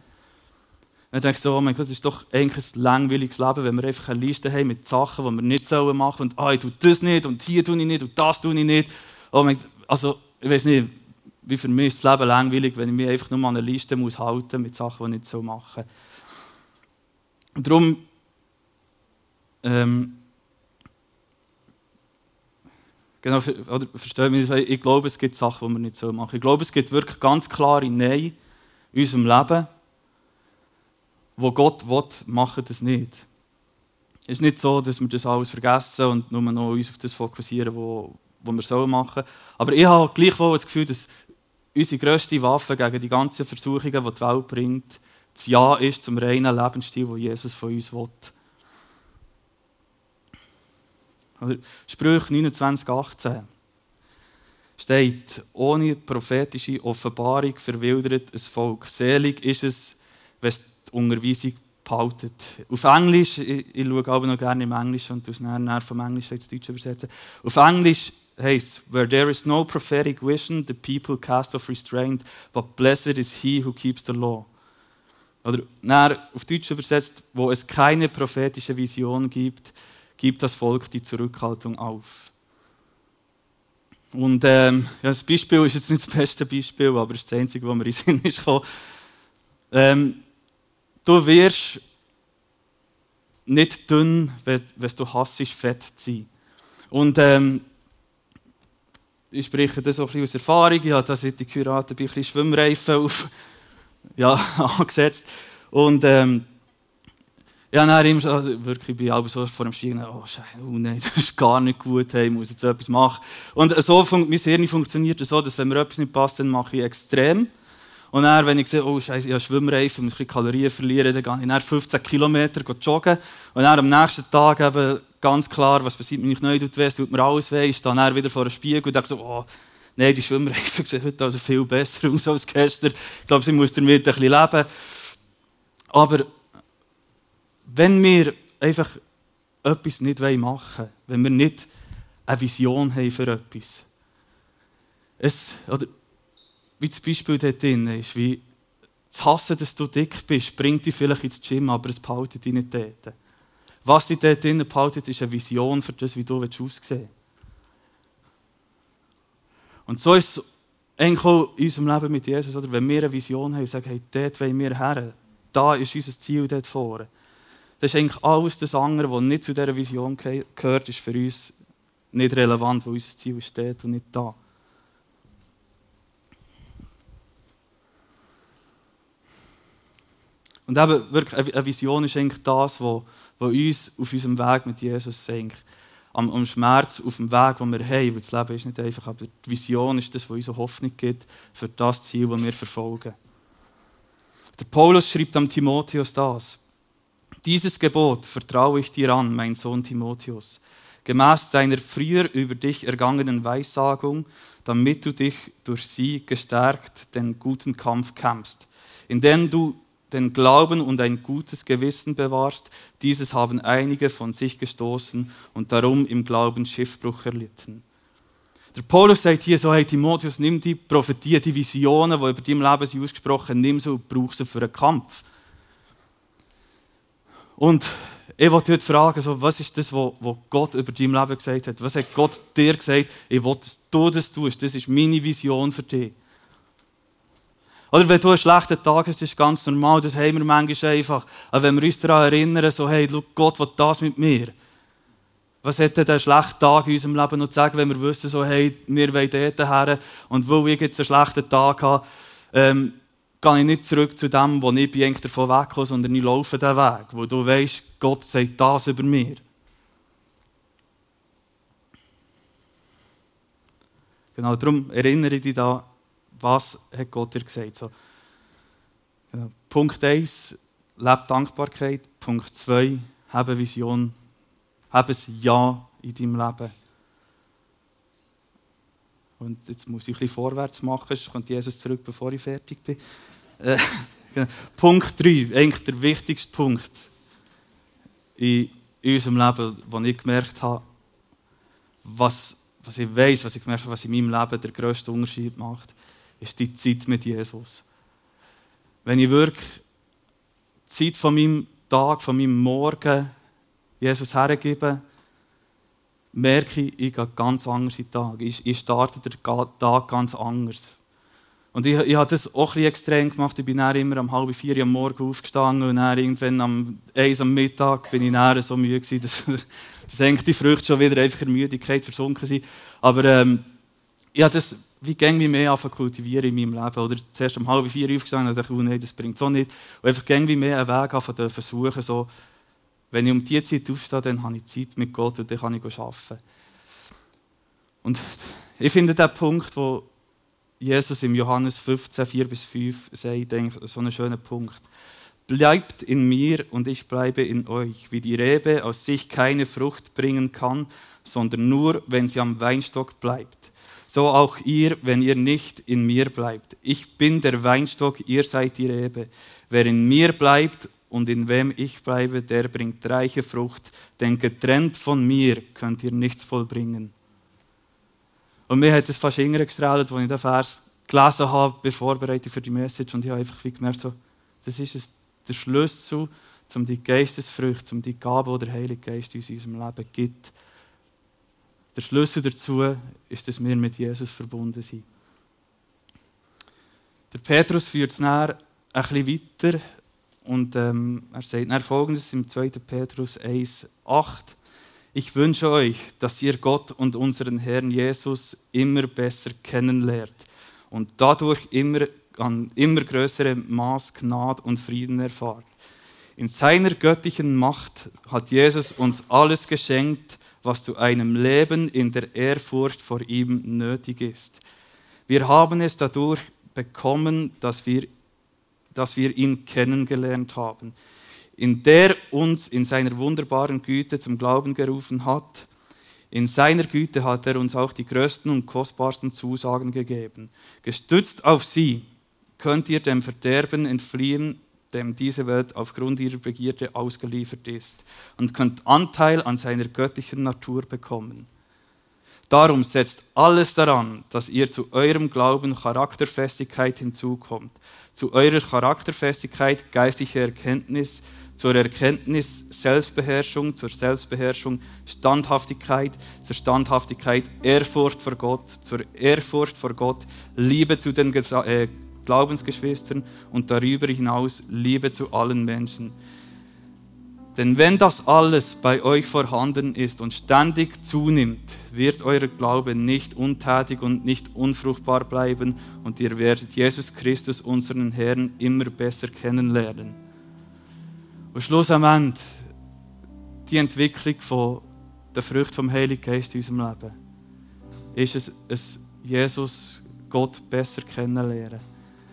Dann denke ich oh mein Gott, das ist doch eigentlich ein langweiliges Leben, wenn wir einfach eine Liste haben mit Sachen, die wir nicht machen sollen und ah, ich tue das nicht und hier tue ich nicht und das tue ich nicht. Oh mein, also, ich weiß nicht, wie für mich ist das Leben langweilig, wenn ich mich einfach nur an eine Liste muss halten mit Sachen, die ich nicht machen Und darum ähm, Genau, oder verstehe mich, ich glaube, es gibt Sachen, die wir nicht so machen. Ich glaube, es gibt wirklich ganz klare Nein in unserem Leben wo Gott will, machen das nicht. Es ist nicht so, dass wir das alles vergessen und nur noch uns auf das fokussieren, was wir sollen machen. Aber ich habe gleichwohl das Gefühl, dass unsere grösste Waffe gegen die ganzen Versuchungen, die die Welt bringt, das Ja ist zum reinen Lebensstil, den Jesus von uns will. Sprüche 29, 18 steht, ohne prophetische Offenbarung verwildert ein Volk. Selig ist es, wenn es die Unterweisung behaltet. Auf Englisch, ich, ich schaue aber noch gerne im Englisch und das nachher vom Englisch ins Deutsche übersetzen. Auf Englisch heißt es, where there is no prophetic vision, the people cast off restraint, but blessed is he who keeps the law. oder näher auf Deutsch übersetzt, wo es keine prophetische Vision gibt, gibt das Volk die Zurückhaltung auf. Und ähm, ja, das Beispiel ist jetzt nicht das beste Beispiel, aber es ist das einzige, was mir in den Sinn ist. Ähm, du wirst nicht dünn, wenn, du hassisch fett zu sein. Und ähm, ich spreche das auch ein aus Erfahrung. Ich habe da seit ich geheiratet bin, ein bisschen Schwimmreifen auf, ja, angesetzt. Und ähm, ja, dann immer so, also wirklich, ich bin so vor dem Steigen, oh, Scheiße, oh nein, das ist gar nicht gut, hey, ich muss jetzt etwas machen. Und so, mein Hirn funktioniert so, dass wenn mir etwas nicht passt, dann mache ich extrem. Und dann, wenn ich sehe, oh Scheiße, ich habe Schwimmreifen, muss ein bisschen Kalorien verlieren, dann gehe ich dann 15 Kilometer joggen. Und dann am nächsten Tag eben ganz klar, was passiert, wenn ich neu tut, tut mir alles weh, ich stehe dann wieder vor einem Spiegel und denke so, oh, nein, die Schwimmreifen sehen heute also viel besser aus als gestern. Ich glaube, sie muss damit ein bisschen leben. Aber wenn wir einfach etwas nicht machen wollen, wenn wir nicht eine Vision haben für etwas, es, oder wie das Beispiel dort drin ist, wie zu hassen, dass du dick bist, bringt dich vielleicht ins Gym, aber es behaltet dich nicht dort. Was dich dort drin behaltet, ist eine Vision für das, wie du aussehen willst. Und so ist es eigentlich auch in unserem Leben mit Jesus, oder? wenn wir eine Vision haben und sagen, hey, dort wollen wir her, da ist unser Ziel dort vorne. Das ist eigentlich alles das andere, was nicht zu dieser Vision gehört, ist für uns nicht relevant, weil unser Ziel dort und nicht da. Und eben wirklich, eine Vision ist eigentlich das, was, was uns auf unserem Weg mit Jesus eigentlich am, am Schmerz auf dem Weg, den wir haben, weil das Leben ist nicht einfach, aber die Vision ist das, was uns Hoffnung gibt für das Ziel, das wir verfolgen. Der Paulus schreibt am Timotheus das. Dieses Gebot vertraue ich dir an, mein Sohn Timotheus, gemäß deiner früher über dich ergangenen Weissagung, damit du dich durch sie gestärkt den guten Kampf kämpfst, indem du den Glauben und ein gutes Gewissen bewahrst. Dieses haben einige von sich gestoßen und darum im Glauben Schiffbruch erlitten. Der Paulus sagt hier so, hey Timotheus, nimm die Prophetie, die Visionen, die über dein Leben sind ausgesprochen, nimm sie und brauch sie für einen Kampf. Und ich wollte heute fragen, so, was ist das, was Gott über dein Leben gesagt hat? Was hat Gott dir gesagt? Ich will, dass du das tust. Das ist meine Vision für dich. Oder wenn du einen schlechten Tag hast, ist ganz normal, das haben wir manchmal einfach. Aber wenn wir uns daran erinnern, so, hey, schau, Gott will das mit mir. Was denn der schlechte Tag in unserem Leben noch zu sagen, wenn wir wissen, so, hey, wir wollen dort her und weil ich jetzt einen schlechten Tag habe, ähm, gehe ich nicht zurück zu dem, wo ich eigentlich davon wegkomme, sondern ich laufe den Weg, wo du weißt, Gott sagt das über mir. Genau, darum erinnere ich dich da was hat Gott dir gesagt? So, genau. Punkt 1, lebe Dankbarkeit. Punkt 2, habe Vision. Habe ein Ja in deinem Leben. Und jetzt muss ich ein bisschen vorwärts machen, sonst kommt Jesus zurück, bevor ich fertig bin. Äh, genau. Punkt 3, eigentlich der wichtigste Punkt in unserem Leben, wo ich gemerkt habe, was, was ich weiß, was ich gemerkt habe, was in meinem Leben der grösste Unterschied macht ist die Zeit mit Jesus. Wenn ich wirklich die Zeit von meinem Tag, von meinem Morgen Jesus hergebe, merke ich, ich gehe ganz anders in den Tag. Ich, ich starte den Tag ganz anders. Und ich, ich habe das auch ein extrem gemacht. Ich bin dann immer um halb vier am Morgen aufgestanden und dann irgendwann am eins am Mittag bin ich dann so müde gewesen, dass, dass eigentlich die Früchte schon wieder einfach in Müdigkeit versunken sind. Aber ähm, ich habe das wie gäng mehr anfangen kultivieren in meinem Leben. Oder zuerst um halb vier aufgestanden und dachte, oh nein, das bringt so nicht. Und einfach gäng mehr einen Weg anfangen versuchen, so, wenn ich um diese Zeit aufstehe, dann habe ich Zeit mit Gott und dann kann ich arbeiten. Und ich finde den Punkt, wo Jesus im Johannes 15, 4 bis 5 sagt, so einen schönen Punkt. Bleibt in mir und ich bleibe in euch, wie die Rebe aus sich keine Frucht bringen kann, sondern nur, wenn sie am Weinstock bleibt so auch ihr, wenn ihr nicht in mir bleibt. Ich bin der Weinstock, ihr seid die Rebe. Wer in mir bleibt und in wem ich bleibe, der bringt reiche Frucht, denn getrennt von mir könnt ihr nichts vollbringen. Und mir hat es fast gestrahlt, als ich den Vers gelesen habe, bei Vorbereitung für die Message, und ich habe einfach wie gemerkt, so, das ist es, der Schlüssel, um die Geistesfrüchte, um die Gabe, die der Heilige Geist uns in unserem Leben gibt. Der Schlüssel dazu ist, dass wir mit Jesus verbunden sind. Der Petrus führt es näher ein bisschen weiter und ähm, er sagt dann folgendes im 2. Petrus 1, 8. Ich wünsche euch, dass ihr Gott und unseren Herrn Jesus immer besser kennenlernt und dadurch immer an immer größerem Maß Gnade und Frieden erfahrt. In seiner göttlichen Macht hat Jesus uns alles geschenkt, was zu einem Leben in der Ehrfurcht vor ihm nötig ist. Wir haben es dadurch bekommen, dass wir, dass wir ihn kennengelernt haben in der uns in seiner wunderbaren Güte zum Glauben gerufen hat. In seiner Güte hat er uns auch die größten und kostbarsten Zusagen gegeben. Gestützt auf sie könnt ihr dem Verderben entfliehen, dem diese Welt aufgrund ihrer Begierde ausgeliefert ist, und könnt Anteil an seiner göttlichen Natur bekommen. Darum setzt alles daran, dass ihr zu eurem Glauben Charakterfestigkeit hinzukommt, zu eurer Charakterfestigkeit geistliche Erkenntnis, zur Erkenntnis Selbstbeherrschung, zur Selbstbeherrschung Standhaftigkeit, zur Standhaftigkeit Ehrfurcht vor Gott, zur Ehrfurcht vor Gott Liebe zu den äh, Glaubensgeschwistern und darüber hinaus Liebe zu allen Menschen. Denn wenn das alles bei euch vorhanden ist und ständig zunimmt, wird euer Glaube nicht untätig und nicht unfruchtbar bleiben und ihr werdet Jesus Christus, unseren Herrn, immer besser kennenlernen. Und schlussendlich die Entwicklung von der Frucht vom Heiligen Geist in unserem Leben ist es, es Jesus, Gott besser kennenlernen.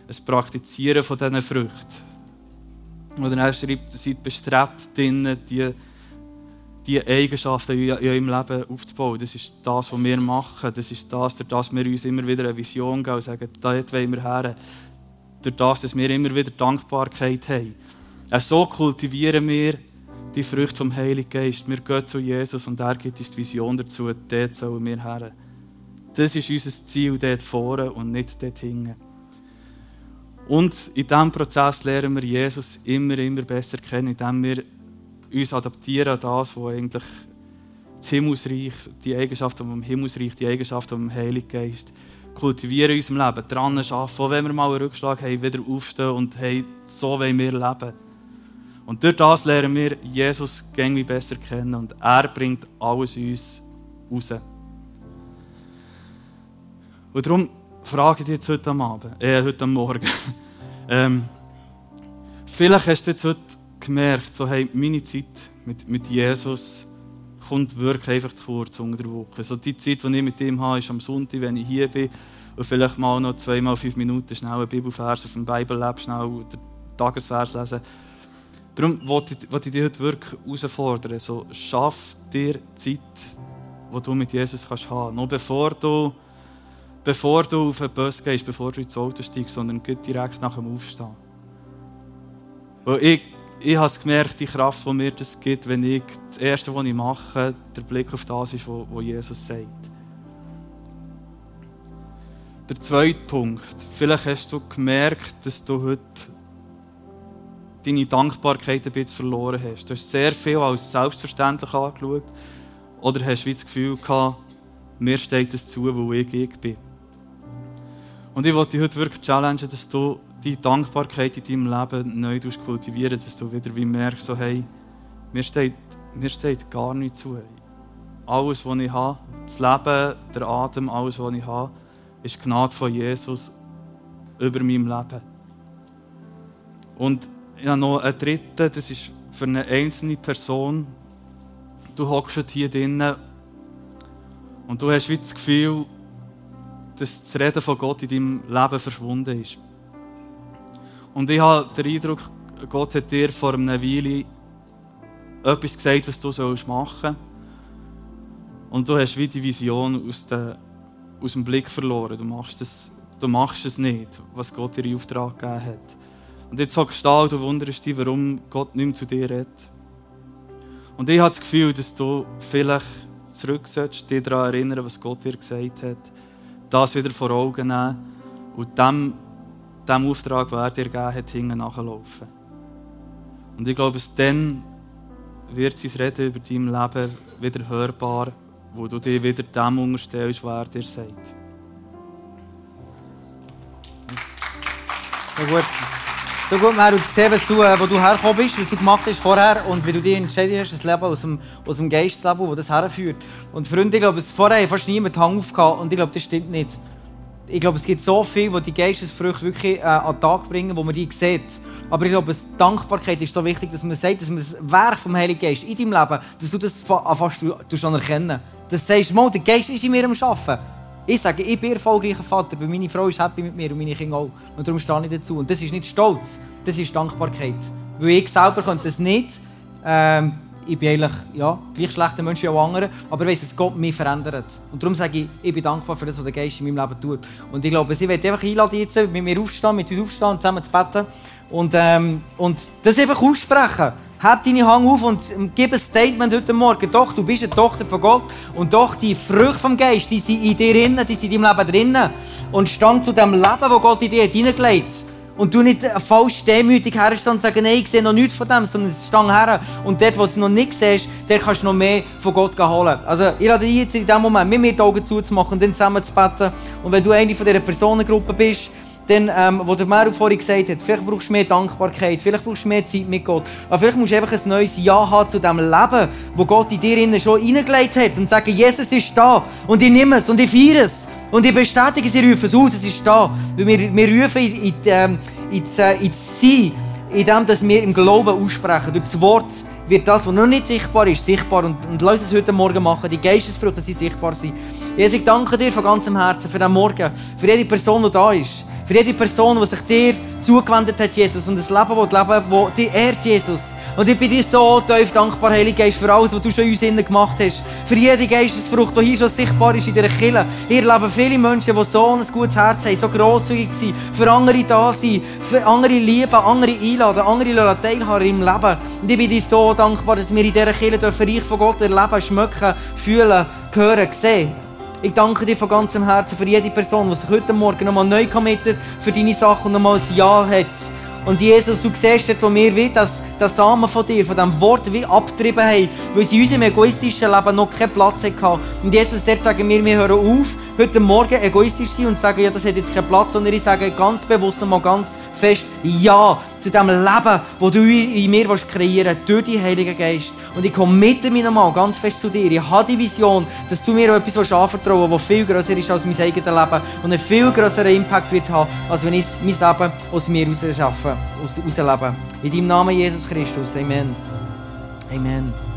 Ein Praktizieren von diesen Früchten. Und dann schreibt, seid bestrebt, die, die Eigenschaften in eurem Leben aufzubauen. Das ist das, was wir machen. Das ist das, durch das wir uns immer wieder eine Vision geben und sagen, dort wollen wir her. Durch das, dass wir immer wieder Dankbarkeit haben. Äh, so kultivieren wir die Früchte vom Heiligen Geist. Wir gehen zu Jesus und er gibt uns die Vision dazu, dort sollen wir her. Das ist unser Ziel dort vorne und nicht dort hinten. Und in diesem Prozess lernen wir Jesus immer, immer besser kennen, indem wir uns adaptieren an das, was eigentlich das Himmelsreich, die Eigenschaften vom Himmelsreich, die Eigenschaften vom Heiligen Geist kultivieren in unserem Leben, dran arbeiten, auch wenn wir mal einen Rückschlag haben, wieder aufstehen und hey, so wollen wir leben. Und durch das lernen wir Jesus gängig besser kennen und er bringt alles uns raus. Und darum frage ich dich jetzt heute Abend, äh, heute Morgen. ähm, vielleicht hast du jetzt heute gemerkt, so, hey, meine Zeit mit, mit Jesus kommt wirklich einfach zu kurz unter der Woche. So die Zeit, die ich mit ihm habe, ist am Sonntag, wenn ich hier bin und vielleicht mal noch zweimal fünf Minuten schnell einen Bibelvers auf dem Bible-Lab schnell den Tagesvers lesen. Darum wollte ich, ich dich heute wirklich herausfordern. So, schaff dir Zeit, die du mit Jesus kannst haben. Noch bevor du, bevor du auf den Bus gehst, bevor du ins Auto steigst, sondern direkt nach dem Aufstehen. Weil ich, ich habe gemerkt, die Kraft, die mir das gibt, wenn ich das Erste, was ich mache, der Blick auf das ist, was Jesus sagt. Der zweite Punkt. Vielleicht hast du gemerkt, dass du heute deine Dankbarkeit ein bisschen verloren hast. Du hast sehr viel als selbstverständlich angeschaut oder hast wie das Gefühl gehabt, mir steht es zu, wo ich, ich bin. Und ich wollte dich heute wirklich challengen, dass du die Dankbarkeit in deinem Leben neu kultivieren dass du wieder wie merkst, so, hey, mir steht, mir steht gar nichts zu. Alles, was ich habe, das Leben, der Atem, alles, was ich habe, ist Gnade von Jesus über meinem Leben. Und ich habe noch einen dritten, das ist für eine einzelne Person. Du hockst hier drinnen und du hast wie das Gefühl, dass das Reden von Gott in deinem Leben verschwunden ist. Und ich habe den Eindruck, Gott hat dir vor einer Weile etwas gesagt, was du machen sollst. Und du hast wie die Vision aus, der, aus dem Blick verloren. Du machst, das, du machst es nicht, was Gott dir in Auftrag gegeben hat. Und jetzt hockst du da und du wunderst dich, warum Gott nicht mehr zu dir redet. Und ich habe das Gefühl, dass du vielleicht zurück sollst, dich daran erinnern, was Gott dir gesagt hat. Das wieder vor Augen nehmen und dem, dem Auftrag, den er dir gegeben hat, hinten nachlaufen. Und ich glaube, dann wird sein Reden über dein Leben wieder hörbar, wo du dich wieder dem unterstellst, was er dir sagt. So gut. So gut, wir haben gesehen, was du, äh, wo du hergekommen bist, was du gemacht hast vorher und wie du dich entschieden hast, das Leben aus dem, aus dem Geistleben, das das herführt. Und Freunde, ich glaube, vorher hat fast niemand Hang aufgehauen und ich glaube, das stimmt nicht. Ich glaube, es gibt so viel, wo die Geistesfrüchte wirklich äh, an den Tag bringen, wo man die sieht. Aber ich glaube, Dankbarkeit ist so wichtig, dass man sagt, dass man das Werk vom Heiligen Geist in deinem Leben, dass du das fast erkennen Dass du sagst, der Geist ist in mir am Arbeiten. Ich sage, ich bin erfolgreicher Vater, weil meine Frau ist happy mit mir und meine Kinder auch. Und darum stehe ich dazu. Und das ist nicht Stolz, das ist Dankbarkeit. Weil ich selber könnte das nicht. Ähm, ich bin eigentlich ja, gleich schlechter Mensch wie auch andere, aber ich weiss, dass Gott mich verändert. Und darum sage ich, ich bin dankbar für das, was der Geist in meinem Leben tut. Und ich glaube, sie wird einfach einladen, jetzt mit mir aufstehen, mit uns aufstehen und zusammen zu beten. Und, ähm, und das einfach aussprechen. Heb deine Hand auf und gib ein Statement heute Morgen. Doch, du bist eine Tochter von Gott. Und doch, die Früchte vom Geist, die sind in dir drin, die sind in deinem Leben drin. Und stand zu dem Leben, das Gott in dir hineingelegt hat. Und du nicht falsch demütig herstehen und sagen, nein, ich sehe noch nichts von dem, sondern es stand her. Und dort, wo du es noch nicht siehst, dort kannst du noch mehr von Gott holen. Also, ich lade dich jetzt in diesem Moment, mit mir die Augen zuzumachen und dann zusammen zu beten. Und wenn du eine von dieser Personengruppe bist, dann, ähm, wo der Meru vorhin gesagt hat, vielleicht brauchst du mehr Dankbarkeit, vielleicht brauchst du mehr Zeit mit Gott. Aber vielleicht musst du einfach ein neues Ja haben zu dem Leben, wo Gott in dir schon hineingelegt hat und sagen, Jesus ist da und ich nehme es und ich feiere es. Und ich bestätige, sie rufen es aus, es ist da. Weil wir, wir rufen in, in, ähm, äh, ins Sein, indem dass wir im Glauben aussprechen. Durch das Wort wird das, was noch nicht sichtbar ist, sichtbar. Und, und lass uns heute Morgen machen, die Geistesfrüchte, dass sie sichtbar sind. Jesus, ich danke dir von ganzem Herzen für den Morgen, für jede Person, die da ist. Für jede Person, die sich dir zugewendet hat, Jesus, und das Leben, das leben, das dich ehrt, Jesus. Und ich bin dir so tief dankbar, Heilige Geist, für alles, was du schon in uns innen gemacht hast. Für jede Geistesfrucht, die hier schon sichtbar ist in dieser Kirche. Hier leben viele Menschen, die so ein gutes Herz haben, so grosszügig sind, für andere da sind, für andere lieben, andere einladen, andere teilhaben im Leben. Und ich bin dir so dankbar, dass wir in dieser Kirche Reich von Gott erleben, schmecken, fühlen, hören, sehen. Ich danke dir von ganzem Herzen für jede Person, die sich heute Morgen nochmal neu committet für deine Sache und nochmal ein Ja hat. Und Jesus, du siehst dort, wo wir wie das, das Samen von dir, von diesem Wort wie abgetrieben haben, weil sie in unserem egoistischen Leben noch keinen Platz hatten. Und Jesus, dort sagen wir, wir hören auf, heute Morgen egoistisch sein und sagen, ja, das hat jetzt keinen Platz, sondern ich sage ganz bewusst und mal ganz fest Ja zu dem Leben, das du in mir kreieren willst, durch den Heiligen Geist. Und ich komme mit mir nochmal ganz fest zu dir. Ich habe die Vision, dass du mir etwas anvertrauen willst, das viel grösser ist als mein eigenes Leben und einen viel größeren Impact wird haben, als wenn ich mein Leben aus mir heraus schaffe. In deinem Namen Jesus Christus. Amen. Amen.